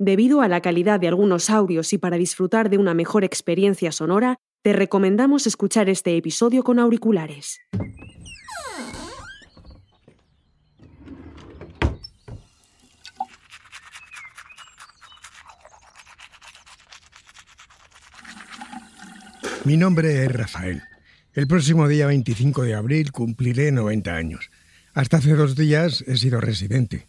Debido a la calidad de algunos audios y para disfrutar de una mejor experiencia sonora, te recomendamos escuchar este episodio con auriculares. Mi nombre es Rafael. El próximo día 25 de abril cumpliré 90 años. Hasta hace dos días he sido residente.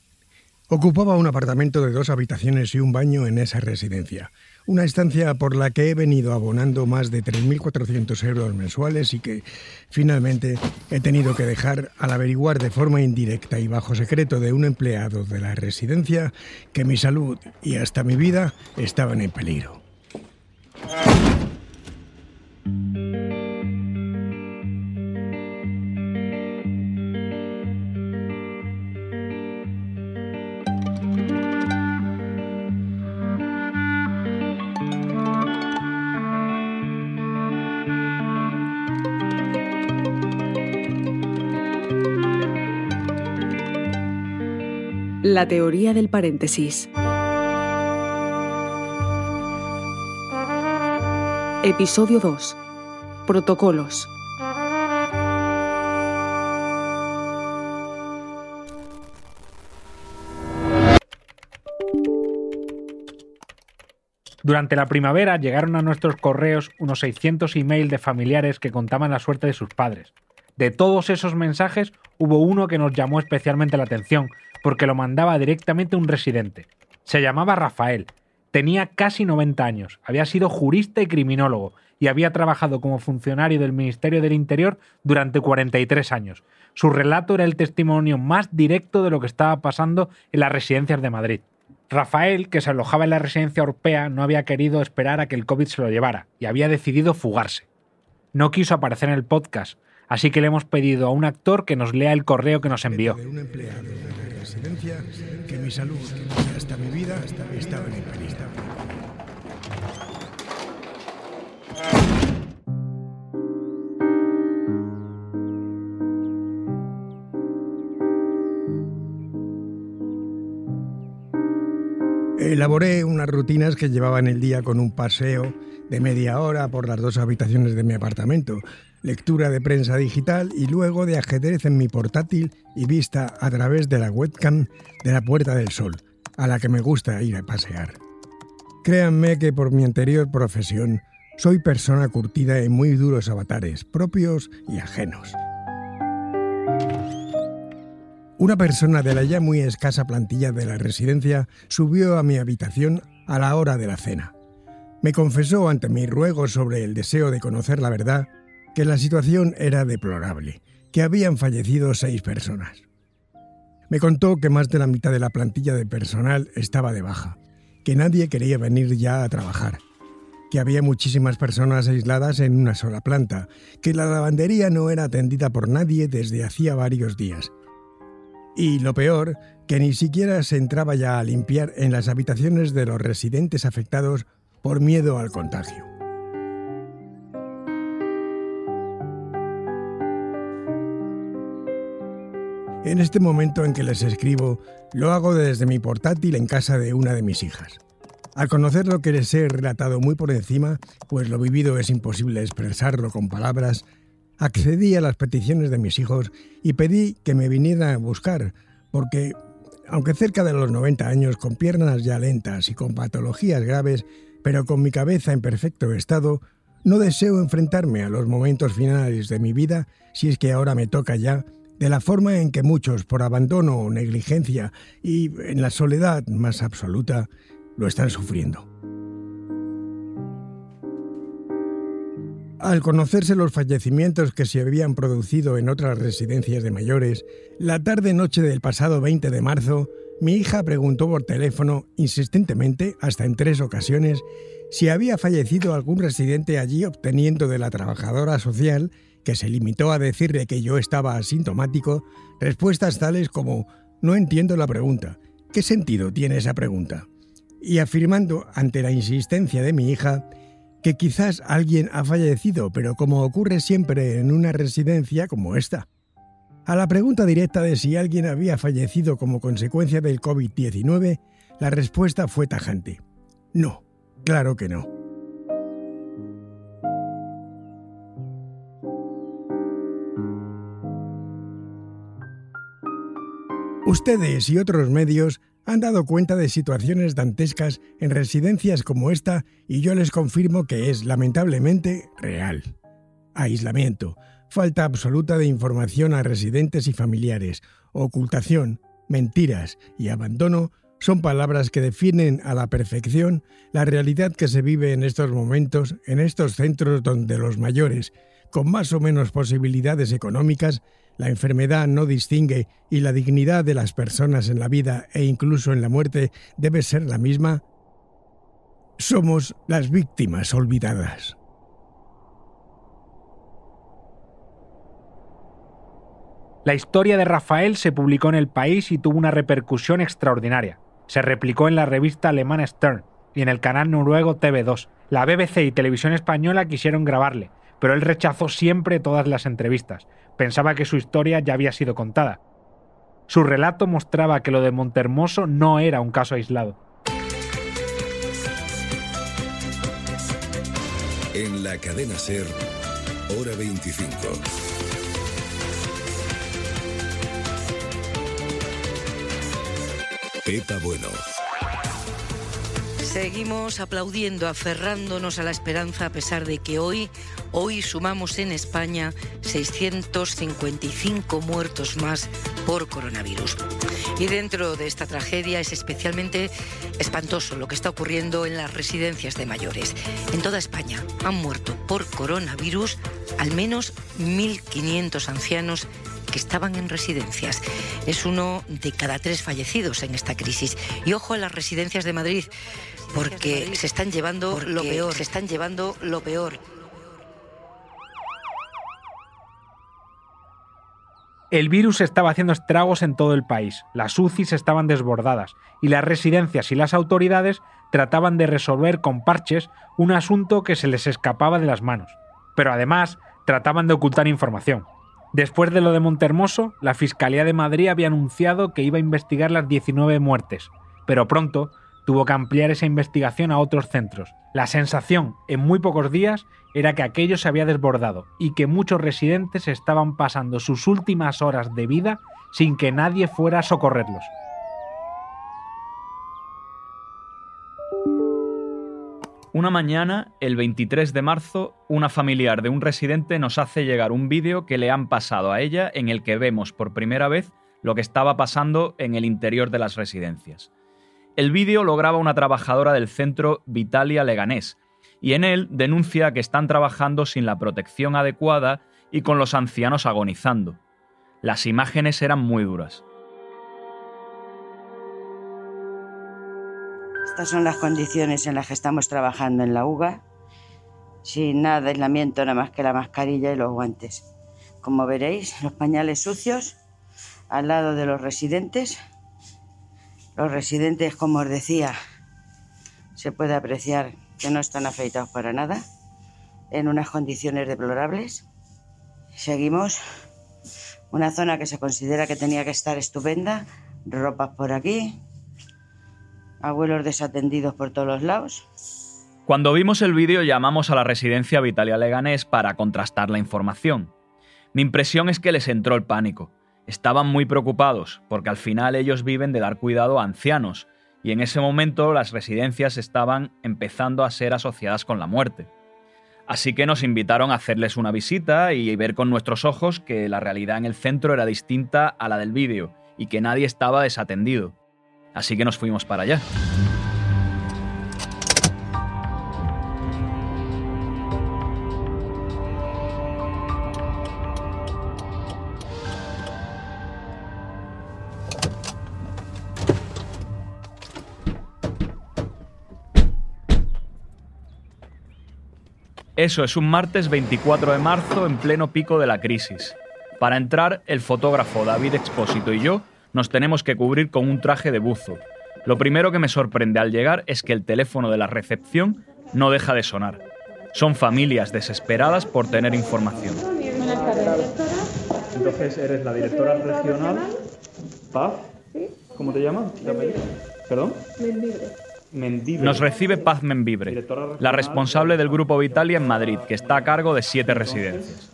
Ocupaba un apartamento de dos habitaciones y un baño en esa residencia, una estancia por la que he venido abonando más de 3.400 euros mensuales y que finalmente he tenido que dejar al averiguar de forma indirecta y bajo secreto de un empleado de la residencia que mi salud y hasta mi vida estaban en peligro. La teoría del paréntesis. Episodio 2. Protocolos. Durante la primavera llegaron a nuestros correos unos 600 emails de familiares que contaban la suerte de sus padres. De todos esos mensajes hubo uno que nos llamó especialmente la atención, porque lo mandaba directamente un residente. Se llamaba Rafael, tenía casi 90 años, había sido jurista y criminólogo, y había trabajado como funcionario del Ministerio del Interior durante 43 años. Su relato era el testimonio más directo de lo que estaba pasando en las residencias de Madrid. Rafael, que se alojaba en la residencia europea, no había querido esperar a que el COVID se lo llevara y había decidido fugarse. No quiso aparecer en el podcast, Así que le hemos pedido a un actor que nos lea el correo que nos envió. De un empleado de la residencia que mi salud y hasta mi vida estaban en peligro. Elaboré unas rutinas que llevaban el día con un paseo de media hora por las dos habitaciones de mi apartamento, lectura de prensa digital y luego de ajedrez en mi portátil y vista a través de la webcam de la Puerta del Sol, a la que me gusta ir a pasear. Créanme que por mi anterior profesión soy persona curtida en muy duros avatares, propios y ajenos. Una persona de la ya muy escasa plantilla de la residencia subió a mi habitación a la hora de la cena. Me confesó ante mi ruego sobre el deseo de conocer la verdad que la situación era deplorable, que habían fallecido seis personas. Me contó que más de la mitad de la plantilla de personal estaba de baja, que nadie quería venir ya a trabajar, que había muchísimas personas aisladas en una sola planta, que la lavandería no era atendida por nadie desde hacía varios días. Y lo peor, que ni siquiera se entraba ya a limpiar en las habitaciones de los residentes afectados por miedo al contagio. En este momento en que les escribo, lo hago desde mi portátil en casa de una de mis hijas. Al conocer lo que les he relatado muy por encima, pues lo vivido es imposible expresarlo con palabras, accedí a las peticiones de mis hijos y pedí que me vinieran a buscar, porque, aunque cerca de los 90 años, con piernas ya lentas y con patologías graves, pero con mi cabeza en perfecto estado, no deseo enfrentarme a los momentos finales de mi vida, si es que ahora me toca ya, de la forma en que muchos, por abandono o negligencia y en la soledad más absoluta, lo están sufriendo. Al conocerse los fallecimientos que se habían producido en otras residencias de mayores, la tarde-noche del pasado 20 de marzo, mi hija preguntó por teléfono, insistentemente, hasta en tres ocasiones, si había fallecido algún residente allí obteniendo de la trabajadora social que se limitó a decirle que yo estaba asintomático, respuestas tales como no entiendo la pregunta, ¿qué sentido tiene esa pregunta? Y afirmando, ante la insistencia de mi hija, que quizás alguien ha fallecido, pero como ocurre siempre en una residencia como esta. A la pregunta directa de si alguien había fallecido como consecuencia del COVID-19, La respuesta fue tajante. No, claro que no. Ustedes y otros medios han dado cuenta de situaciones dantescas en residencias como esta y yo les confirmo que es lamentablemente real. Aislamiento, falta absoluta de información a residentes y familiares, ocultación, mentiras y abandono son palabras que definen a la perfección la realidad que se vive en estos momentos en estos centros donde los mayores, con más o menos posibilidades económicas, la enfermedad no distingue y la dignidad de las personas en la vida e incluso en la muerte debe ser la misma, somos las víctimas olvidadas. La historia de Rafael se publicó en El País y tuvo una repercusión extraordinaria. Se replicó en la revista alemana Stern y en el canal noruego TV2. La BBC y Televisión Española quisieron grabarle, pero él rechazó siempre todas las entrevistas. Pensaba que su historia ya había sido contada. Su relato mostraba que lo de Montermoso no era un caso aislado. En la cadena Ser, hora 25. Pepa Bueno. Seguimos aplaudiendo, aferrándonos a la esperanza a pesar de que hoy, hoy sumamos en España 655 muertos más por coronavirus. Y dentro de esta tragedia es especialmente espantoso lo que está ocurriendo en las residencias de mayores. En toda España han muerto por coronavirus al menos 1.500 ancianos que estaban en residencias. Es uno de cada tres fallecidos en esta crisis. Y ojo a las residencias de Madrid, porque se están llevando lo peor, se están llevando lo peor. El virus estaba haciendo estragos en todo el país, las UCIs estaban desbordadas y las residencias y las autoridades trataban de resolver con parches un asunto que se les escapaba de las manos. Pero además trataban de ocultar información. Después de lo de Montermoso, la Fiscalía de Madrid había anunciado que iba a investigar las 19 muertes, pero pronto tuvo que ampliar esa investigación a otros centros. La sensación en muy pocos días era que aquello se había desbordado y que muchos residentes estaban pasando sus últimas horas de vida sin que nadie fuera a socorrerlos. Una mañana, el 23 de marzo, una familiar de un residente nos hace llegar un vídeo que le han pasado a ella en el que vemos por primera vez lo que estaba pasando en el interior de las residencias. El vídeo lo graba una trabajadora del centro Vitalia Leganés, y en él denuncia que están trabajando sin la protección adecuada y con los ancianos agonizando. Las imágenes eran muy duras. Estas son las condiciones en las que estamos trabajando en la UGA, sin nada de aislamiento, nada más que la mascarilla y los guantes. Como veréis, los pañales sucios al lado de los residentes los residentes, como os decía, se puede apreciar que no están afeitados para nada, en unas condiciones deplorables. Seguimos una zona que se considera que tenía que estar estupenda, ropas por aquí, abuelos desatendidos por todos los lados. Cuando vimos el vídeo llamamos a la residencia Vitalia Leganés para contrastar la información. Mi impresión es que les entró el pánico. Estaban muy preocupados, porque al final ellos viven de dar cuidado a ancianos, y en ese momento las residencias estaban empezando a ser asociadas con la muerte. Así que nos invitaron a hacerles una visita y ver con nuestros ojos que la realidad en el centro era distinta a la del vídeo y que nadie estaba desatendido. Así que nos fuimos para allá. Eso es un martes 24 de marzo en pleno pico de la crisis. Para entrar, el fotógrafo David Expósito y yo nos tenemos que cubrir con un traje de buzo. Lo primero que me sorprende al llegar es que el teléfono de la recepción no deja de sonar. Son familias desesperadas por tener información. Entonces, ¿eres la directora regional PAF? ¿Cómo te llamas? ¿Perdón? Nos recibe Paz Membibre, la responsable del Grupo Vitalia en Madrid, que está a cargo de siete residencias.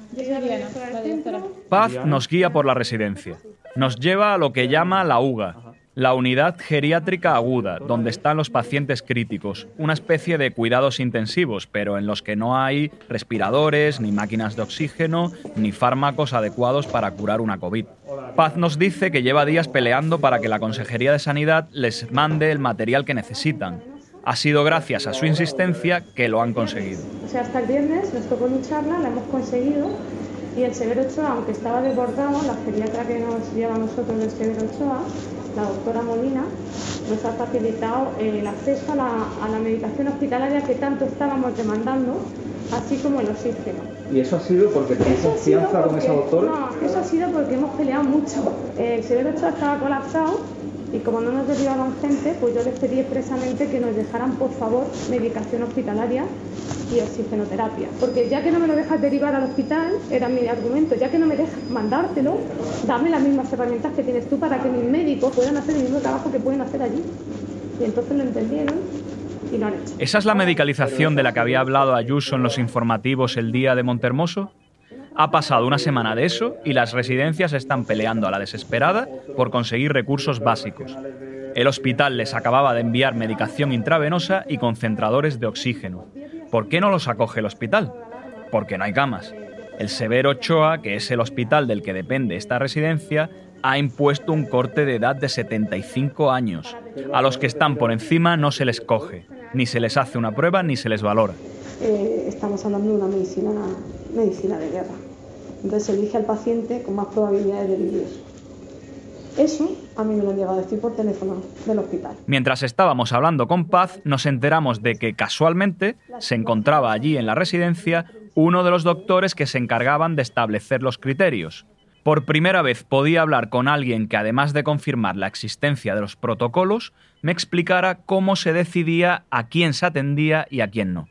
Paz nos guía por la residencia. Nos lleva a lo que llama la UGA, la unidad geriátrica aguda, donde están los pacientes críticos, una especie de cuidados intensivos, pero en los que no hay respiradores, ni máquinas de oxígeno, ni fármacos adecuados para curar una COVID. Paz nos dice que lleva días peleando para que la Consejería de Sanidad les mande el material que necesitan. Ha sido gracias a su insistencia que lo han conseguido. O sea, hasta el viernes nos tocó lucharla, la hemos conseguido y el Severo Ochoa, aunque estaba desbordado, la geriatra que nos lleva a nosotros del Severo Ochoa, la doctora Molina, nos ha facilitado el acceso a la, a la medicación hospitalaria que tanto estábamos demandando, así como el oxígeno. ¿Y eso ha sido porque tenéis confianza con esa doctora? No, eso ha sido porque hemos peleado mucho. El Severo Ochoa estaba colapsado y como no nos derivaban gente, pues yo les pedí expresamente que nos dejaran, por favor, medicación hospitalaria y oxigenoterapia. Porque ya que no me lo dejas derivar al hospital, era mi argumento, ya que no me dejas mandártelo, dame las mismas herramientas que tienes tú para que mis médicos puedan hacer el mismo trabajo que pueden hacer allí. Y entonces lo entendieron y lo han hecho. ¿Esa es la medicalización de la que había hablado Ayuso en los informativos el día de Montermoso? Ha pasado una semana de eso y las residencias están peleando a la desesperada por conseguir recursos básicos. El hospital les acababa de enviar medicación intravenosa y concentradores de oxígeno. ¿Por qué no los acoge el hospital? Porque no hay camas. El Severo Ochoa, que es el hospital del que depende esta residencia, ha impuesto un corte de edad de 75 años. A los que están por encima no se les coge, ni se les hace una prueba ni se les valora. eh, estamos hablando de una medicina, medicina de guerra. Entonces elige al paciente con más probabilidades de vivir. Eso a mí me lo han llegado a decir por teléfono del hospital. Mientras estábamos hablando con Paz, nos enteramos de que casualmente se encontraba allí en la residencia uno de los doctores que se encargaban de establecer los criterios. Por primera vez podía hablar con alguien que, además de confirmar la existencia de los protocolos, me explicara cómo se decidía a quién se atendía y a quién no.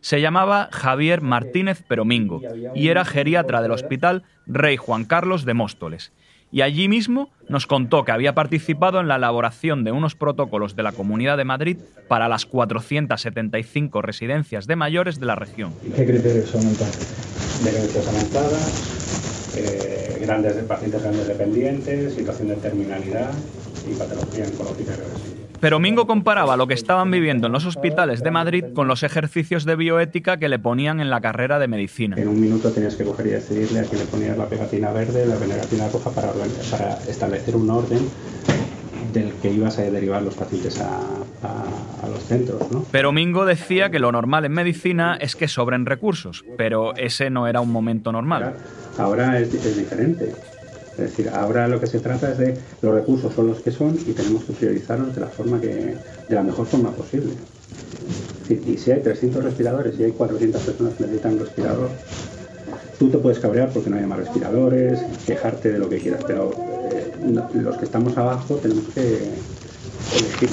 Se llamaba Javier Martínez Peromingo y era geriatra del Hospital Rey Juan Carlos de Móstoles. Y allí mismo nos contó que había participado en la elaboración de unos protocolos de la Comunidad de Madrid para las 475 residencias de mayores de la región. ¿Qué criterios son entonces? Demencias avanzadas, eh, grandes pacientes grandes dependientes, situación de terminalidad y patología oncológica reversible. Pero Mingo comparaba lo que estaban viviendo en los hospitales de Madrid con los ejercicios de bioética que le ponían en la carrera de medicina. En un minuto tenías que coger y decidirle a quién le ponías la pegatina verde, la pegatina roja para, para establecer un orden del que ibas a derivar los pacientes a, a- a los centros, ¿no? Pero Mingo decía que lo normal en medicina es que sobren recursos, pero ese no era un momento normal. Ahora es, es diferente. Es decir, ahora lo que se trata es de los recursos son los que son y tenemos que priorizarlos de la forma que, de la mejor forma posible. Y si hay 300 respiradores y hay 400 personas que necesitan un respirador, tú te puedes cabrear porque no hay más respiradores, quejarte de lo que quieras, pero eh, los que estamos abajo tenemos que elegir.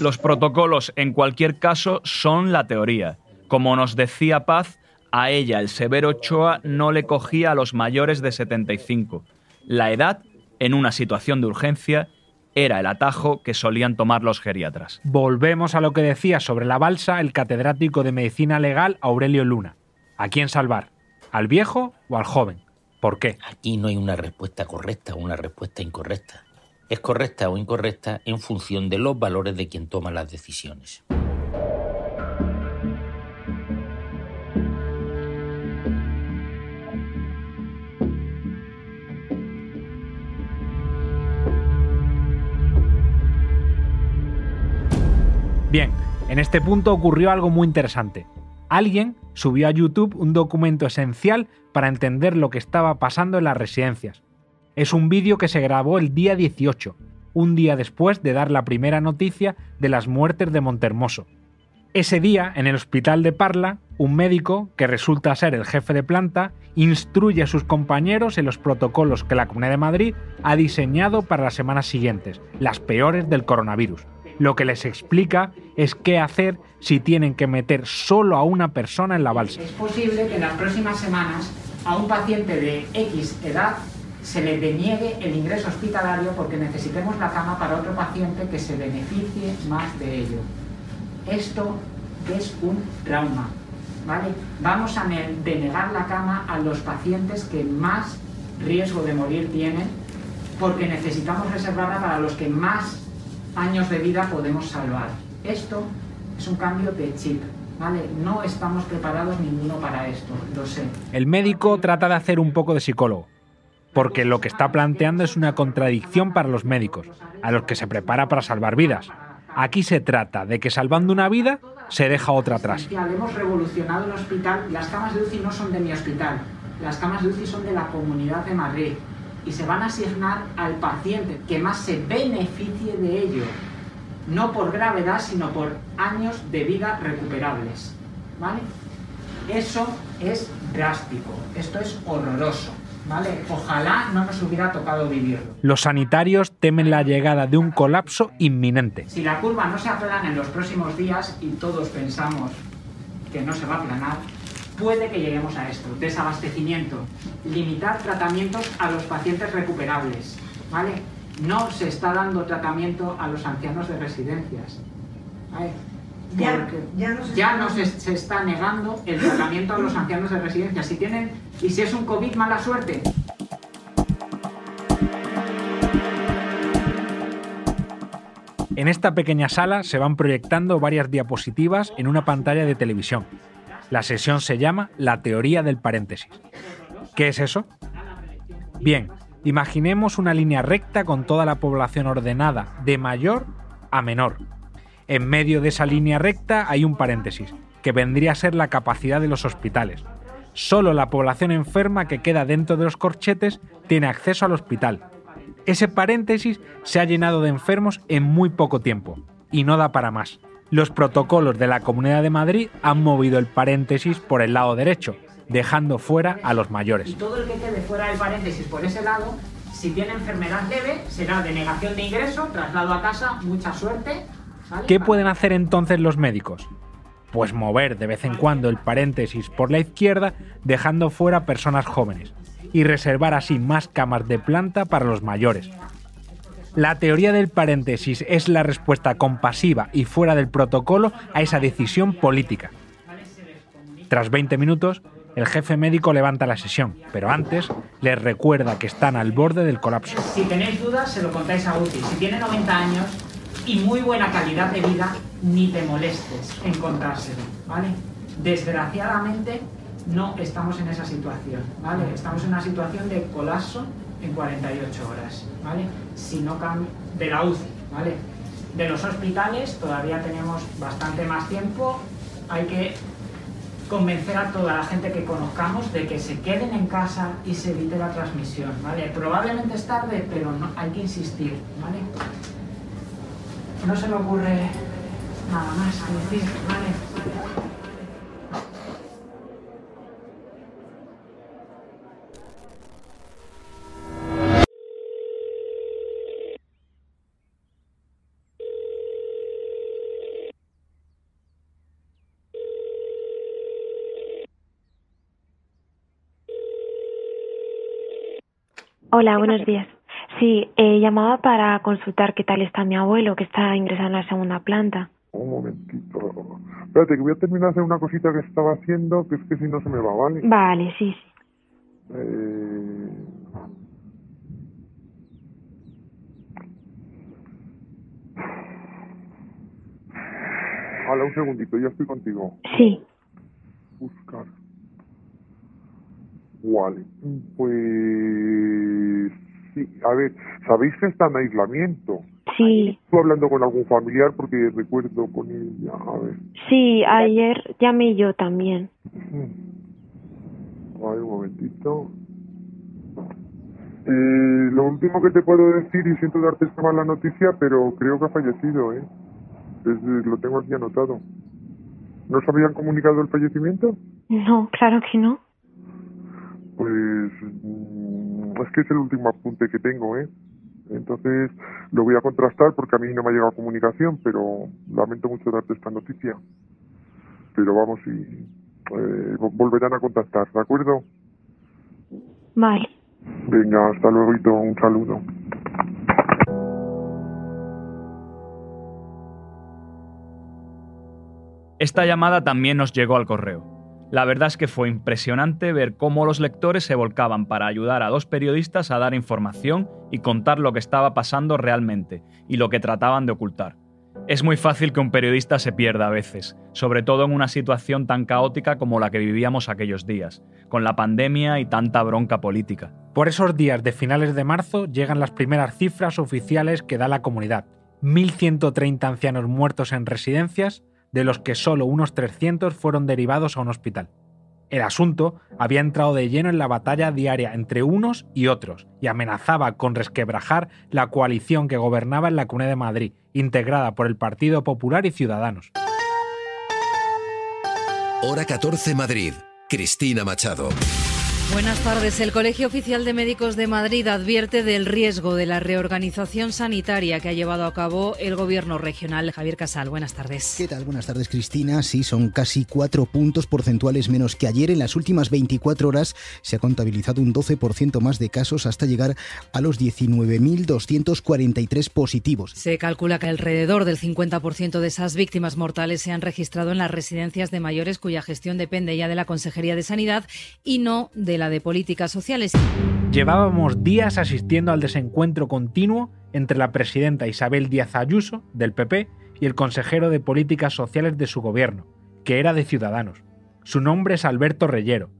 Los protocolos, en cualquier caso, son la teoría. Como nos decía Paz, a ella el Severo Ochoa no le cogía a los mayores de 75. La edad, en una situación de urgencia, era el atajo que solían tomar los geriatras. Volvemos a lo que decía sobre la balsa el catedrático de Medicina Legal Aurelio Luna. ¿A quién salvar? ¿Al viejo o al joven? ¿Por qué? Aquí no hay una respuesta correcta o una respuesta incorrecta. Es correcta o incorrecta en función de los valores de quien toma las decisiones. Bien, en este punto ocurrió algo muy interesante. Alguien subió a YouTube un documento esencial para entender lo que estaba pasando en las residencias. Es un vídeo que se grabó el día 18, un día después de dar la primera noticia de las muertes de Montermoso. Ese día, en el hospital de Parla, un médico, que resulta ser el jefe de planta, instruye a sus compañeros en los protocolos que la Comunidad de Madrid ha diseñado para las semanas siguientes, las peores del coronavirus. Lo que les explica es qué hacer si tienen que meter solo a una persona en la balsa. Es posible que en las próximas semanas a un paciente de X edad se le deniegue el ingreso hospitalario porque necesitemos la cama para otro paciente que se beneficie más de ello. Esto es un trauma. ¿vale? Vamos a denegar la cama a los pacientes que más riesgo de morir tienen porque necesitamos reservarla para los que más años de vida podemos salvar. Esto es un cambio de chip. ¿Vale? No estamos preparados ninguno para esto, lo sé. El médico trata de hacer un poco de psicólogo, porque lo que está planteando es una contradicción para los médicos, a los que se prepara para salvar vidas. Aquí se trata de que salvando una vida se deja otra atrás. Hemos revolucionado el hospital. Las camas de UCI no son de mi hospital. Las camas de UCI son de la Comunidad de Madrid y se van a asignar al paciente que más se beneficie de ello no por gravedad, sino por años de vida recuperables. ¿Vale? Eso es drástico, esto es horroroso. ¿Vale? Ojalá no nos hubiera tocado vivirlo. Los sanitarios temen la llegada de un colapso inminente. Si la curva no se aplana en los próximos días, y todos pensamos que no se va a aplanar, puede que lleguemos a esto. Desabastecimiento, limitar tratamientos a los pacientes recuperables. ¿Vale? no se está dando tratamiento a los ancianos de residencias. ya, no, se, se, está negando el tratamiento a los ancianos de residencias. Si tienen, y si es un COVID, mala suerte. En esta pequeña sala se van proyectando varias diapositivas en una pantalla de televisión. La sesión se llama La teoría del paréntesis. ¿Qué es eso? Bien, Imaginemos una línea recta con toda la población ordenada, de mayor a menor. En medio de esa línea recta hay un paréntesis, que vendría a ser la capacidad de los hospitales. Solo la población enferma que queda dentro de los corchetes tiene acceso al hospital. Ese paréntesis se ha llenado de enfermos en muy poco tiempo, y no da para más. Los protocolos de la Comunidad de Madrid han movido el paréntesis por el lado derecho, dejando fuera a los mayores. Y todo el que quede fuera del paréntesis por ese lado, si tiene enfermedad leve, será denegación de ingreso, traslado a casa, mucha suerte. ¿Qué pueden hacer entonces los médicos? Pues mover de vez en cuando el paréntesis por la izquierda, dejando fuera personas jóvenes, y reservar así más camas de planta para los mayores. La teoría del paréntesis es la respuesta compasiva y fuera del protocolo a esa decisión política. Tras 20 minutos, el jefe médico levanta la sesión, pero antes les recuerda que están al borde del colapso. Si tenéis dudas, se lo contáis a UCI. Si tiene 90 años y muy buena calidad de vida, ni te molestes en contárselo, ¿vale? Desgraciadamente, no estamos en esa situación, ¿vale? Estamos en una situación de colapso en 48 horas, ¿vale? Si no cambia de la UCI, ¿vale? De los hospitales todavía tenemos bastante más tiempo, hay que convencer a toda la gente que conozcamos de que se queden en casa y se evite la transmisión, ¿vale? Probablemente es tarde, pero no, hay que insistir, ¿vale? No se me ocurre nada más que decir, ¿vale? Hola, buenos días. Sí, eh, llamaba para consultar qué tal está mi abuelo, que está ingresado en la segunda planta. Un momentito. Espérate, que voy a terminar de hacer una cosita que estaba haciendo, que es que si no se me va, ¿vale? Vale, sí, sí. Eh... Hola, un segundito, ya estoy contigo. Sí. Buscar. Vale, pues a ver, ¿sabéis que está en aislamiento? Sí. Estoy hablando con algún familiar porque recuerdo con ella, a ver. Sí, ayer llamé yo también. A ver, un momentito. Eh, lo último que te puedo decir, y siento darte esta mala noticia, pero creo que ha fallecido, ¿eh? lo tengo aquí anotado. ¿No os habían comunicado el fallecimiento? No, claro que no. Pues mm, es que es el último apunte que tengo, ¿eh? Entonces lo voy a contrastar porque a mí no me ha llegado comunicación, pero lamento mucho darte esta noticia. Pero vamos, y eh, volverán a contactar, ¿de acuerdo? Vale. Venga, hasta luego, un saludo. Esta llamada también nos llegó al correo. La verdad es que fue impresionante ver cómo los lectores se volcaban para ayudar a dos periodistas a dar información y contar lo que estaba pasando realmente y lo que trataban de ocultar. Es muy fácil que un periodista se pierda a veces, sobre todo en una situación tan caótica como la que vivíamos aquellos días, con la pandemia y tanta bronca política. Por esos días de finales de marzo llegan las primeras cifras oficiales que da la comunidad. 1.130 ancianos muertos en residencias, de los que solo unos 300 fueron derivados a un hospital. El asunto había entrado de lleno en la batalla diaria entre unos y otros y amenazaba con resquebrajar la coalición que gobernaba en la Comunidad de Madrid, integrada por el Partido Popular y Ciudadanos. Hora 14 Madrid. Cristina Machado. Buenas tardes. El Colegio Oficial de Médicos de Madrid advierte del riesgo de la reorganización sanitaria que ha llevado a cabo el Gobierno regional. Javier Casal, buenas tardes. ¿Qué tal? Buenas tardes, Cristina. Sí, son casi cuatro puntos porcentuales menos que ayer. En las últimas 24 horas se ha contabilizado un 12% más de casos hasta llegar a los 19.243 positivos. Se calcula que alrededor del 50% de esas víctimas mortales se han registrado en las residencias de mayores cuya gestión depende ya de la Consejería de Sanidad y no de la de políticas sociales. Llevábamos días asistiendo al desencuentro continuo entre la presidenta Isabel Díaz Ayuso, del PP, y el consejero de políticas sociales de su gobierno, que era de Ciudadanos. Su nombre es Alberto Reyero.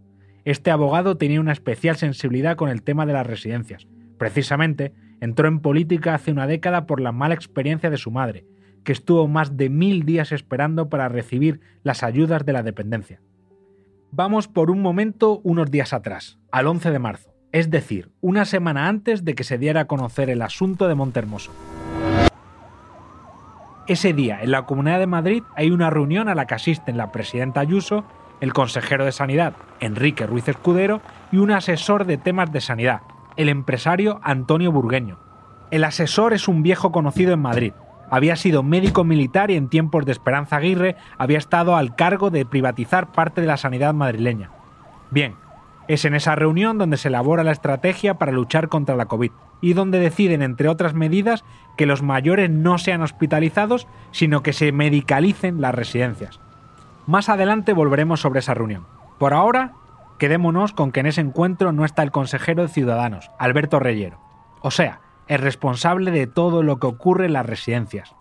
Este abogado tenía una especial sensibilidad con el tema de las residencias. Precisamente, entró en política hace una década por la mala experiencia de su madre, que estuvo más de mil días esperando para recibir las ayudas de la dependencia. Vamos por un momento unos días atrás, al 11 de marzo, es decir, una semana antes de que se diera a conocer el asunto de Montermoso. Ese día, en la Comunidad de Madrid, hay una reunión a la que asisten la presidenta Ayuso, el consejero de Sanidad, Enrique Ruiz Escudero, y un asesor de temas de sanidad, el empresario Antonio Burgueño. El asesor es un viejo conocido en Madrid, había sido médico militar y en tiempos de Esperanza Aguirre había estado al cargo de privatizar parte de la sanidad madrileña. Bien, es en esa reunión donde se elabora la estrategia para luchar contra la COVID y donde deciden, entre otras medidas, que los mayores no sean hospitalizados, sino que se medicalicen las residencias. Más adelante volveremos sobre esa reunión. Por ahora, quedémonos con que en ese encuentro no está el consejero de Ciudadanos, Alberto Reyero. O sea, es responsable de todo lo que ocurre en las residencias.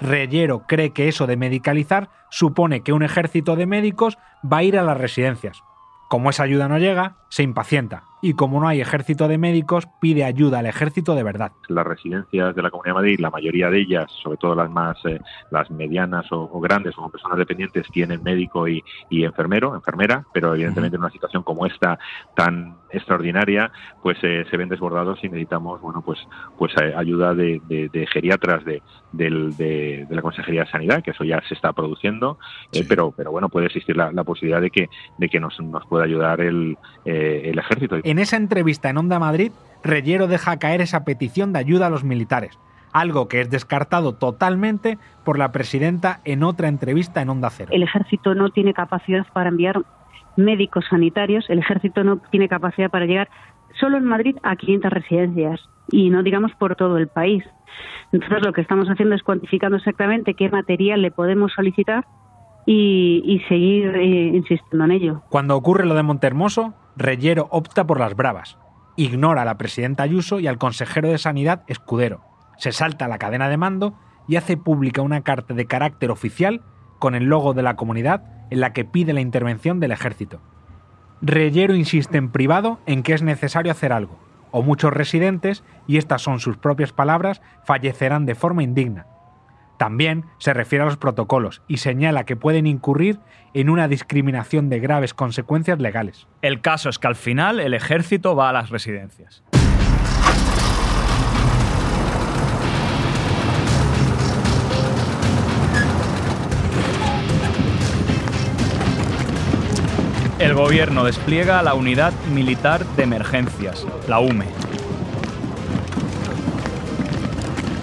Reyero cree que eso de medicalizar supone que un ejército de médicos va a ir a las residencias. Como esa ayuda no llega, se impacienta y como no hay ejército de médicos, pide ayuda al ejército de verdad. Las residencias de la Comunidad de Madrid, la mayoría de ellas, sobre todo las más, eh, las medianas o, grandes o personas dependientes, tienen médico y, enfermero, enfermera, pero evidentemente en una situación como esta tan extraordinaria, pues eh, se ven desbordados y necesitamos, bueno, pues, pues eh, ayuda de, geriatras de, de, la Consejería de Sanidad, que eso ya se está produciendo, pero, pero bueno, puede existir la, posibilidad de que, de que nos, nos pueda ayudar el, el ejército en esa entrevista en Onda Madrid, Reyero deja caer esa petición de ayuda a los militares, algo que es descartado totalmente por la presidenta en otra entrevista en Onda Cero. El ejército no tiene capacidad para enviar médicos sanitarios, el ejército no tiene capacidad para llegar solo en Madrid a 500 residencias y no digamos por todo el país. Entonces lo que estamos haciendo es cuantificando exactamente qué material le podemos solicitar y, seguir eh, insistiendo en ello. Cuando ocurre lo de Montermoso, Reyero opta por las bravas. Ignora a la presidenta Ayuso y al consejero de Sanidad Escudero. Se salta a la cadena de mando y hace pública una carta de carácter oficial con el logo de la comunidad en la que pide la intervención del ejército. Reyero insiste en privado en que es necesario hacer algo, o muchos residentes, y estas son sus propias palabras, fallecerán de forma indigna, también se refiere a los protocolos y señala que pueden incurrir en una discriminación de graves consecuencias legales. El caso es que al final el ejército va a las residencias. El gobierno despliega la Unidad Militar de Emergencias, la UME,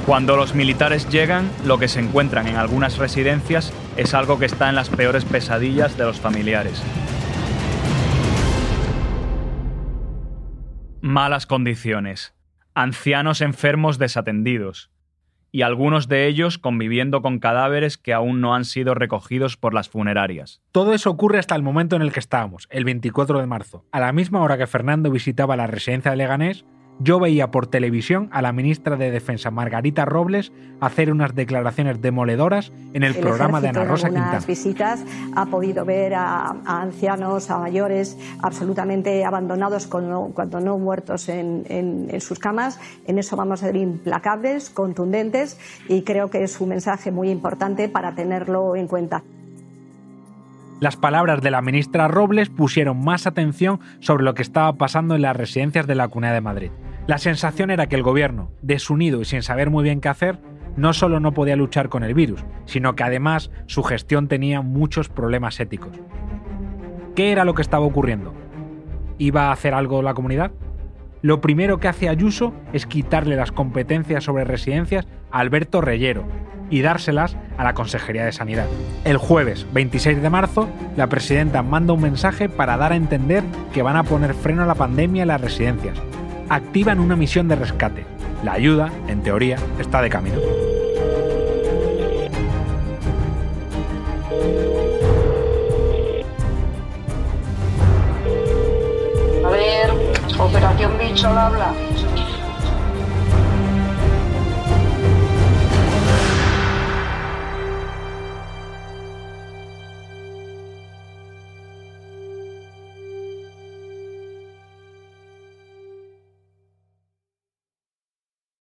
Cuando los militares llegan, lo que se encuentran en algunas residencias es algo que está en las peores pesadillas de los familiares. Malas condiciones. Ancianos enfermos desatendidos. Y algunos de ellos conviviendo con cadáveres que aún no han sido recogidos por las funerarias. Todo eso ocurre hasta el momento en el que estábamos, el 24 de marzo. A la misma hora que Fernando visitaba la residencia de Leganés, yo veía por televisión a la ministra de Defensa Margarita Robles hacer unas declaraciones demoledoras en el, programa de Ana Rosa en Quintana. visitas ha podido ver a, a, ancianos, a mayores absolutamente abandonados cuando, cuando no muertos en, en, en, sus camas. En eso vamos a ser implacables, contundentes y creo que es un mensaje muy importante para tenerlo en cuenta. Las palabras de la ministra Robles pusieron más atención sobre lo que estaba pasando en las residencias de la Comunidad de Madrid. La sensación era que el gobierno, desunido y sin saber muy bien qué hacer, no solo no podía luchar con el virus, sino que además su gestión tenía muchos problemas éticos. ¿Qué era lo que estaba ocurriendo? ¿Iba a hacer algo la comunidad? Lo primero que hace Ayuso es quitarle las competencias sobre residencias a Alberto Reyero, y dárselas a la Consejería de Sanidad. El jueves 26 de marzo, la presidenta manda un mensaje para dar a entender que van a poner freno a la pandemia en las residencias. Activan una misión de rescate. La ayuda, en teoría, está de camino. Bicho habla.